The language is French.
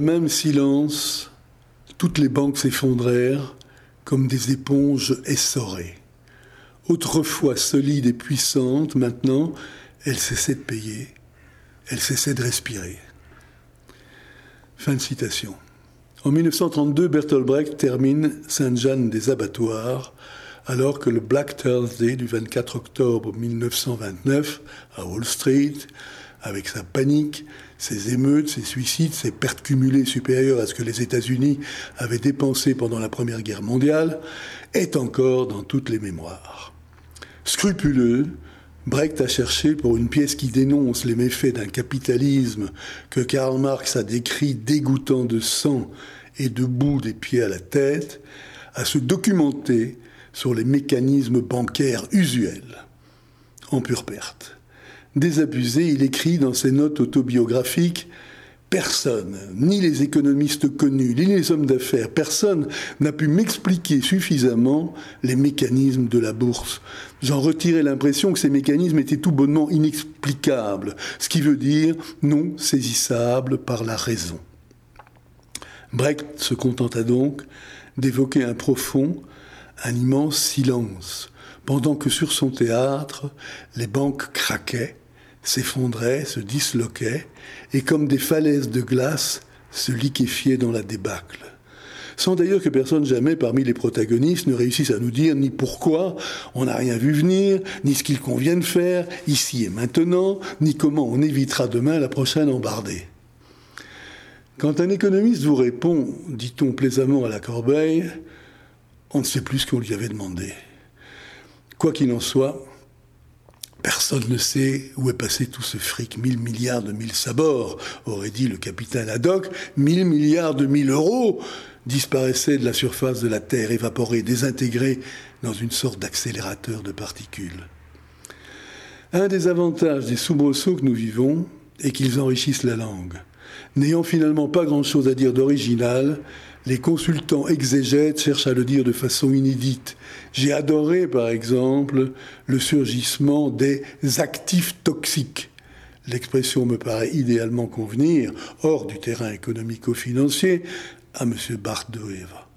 même silence, toutes les banques s'effondrèrent comme des éponges essorées. Autrefois solides et puissantes, maintenant, elles cessaient de payer, elles cessaient de respirer. Fin de citation. En 1932, Bertolt Brecht termine Sainte-Jeanne des abattoirs, alors que le Black Thursday du 24 octobre 1929, à Wall Street, avec sa panique, ses émeutes, ses suicides, ses pertes cumulées supérieures à ce que les États-Unis avaient dépensé pendant la Première Guerre mondiale, est encore dans toutes les mémoires. Scrupuleux, Brecht a cherché pour une pièce qui dénonce les méfaits d'un capitalisme que Karl Marx a décrit dégoûtant de sang et de boue des pieds à la tête, à se documenter sur les mécanismes bancaires usuels, en pure perte. Désabusé, il écrit dans ses notes autobiographiques Personne, ni les économistes connus, ni les hommes d'affaires, personne n'a pu m'expliquer suffisamment les mécanismes de la bourse. J'en retirais l'impression que ces mécanismes étaient tout bonnement inexplicables, ce qui veut dire non saisissables par la raison. Brecht se contenta donc d'évoquer un profond, un immense silence, pendant que sur son théâtre, les banques craquaient, s'effondraient, se disloquaient, et comme des falaises de glace, se liquéfiaient dans la débâcle. Sans d'ailleurs que personne jamais parmi les protagonistes ne réussisse à nous dire ni pourquoi on n'a rien vu venir, ni ce qu'il convient de faire, ici et maintenant, ni comment on évitera demain la prochaine embardée. Quand un économiste vous répond, dit-on plaisamment à la corbeille, on ne sait plus ce qu'on lui avait demandé. Quoi qu'il en soit, personne ne sait où est passé tout ce fric. Mille milliards de mille sabords, aurait dit le capitaine Haddock. Mille milliards de mille euros disparaissaient de la surface de la Terre, évaporés, désintégrés dans une sorte d'accélérateur de particules. Un des avantages des soubresauts que nous vivons est qu'ils enrichissent la langue. N'ayant finalement pas grand-chose à dire d'original, les consultants exégètes cherchent à le dire de façon inédite. J'ai adoré, par exemple, le surgissement des actifs toxiques. L'expression me paraît idéalement convenir, hors du terrain économico-financier, à M. Bart de Eva.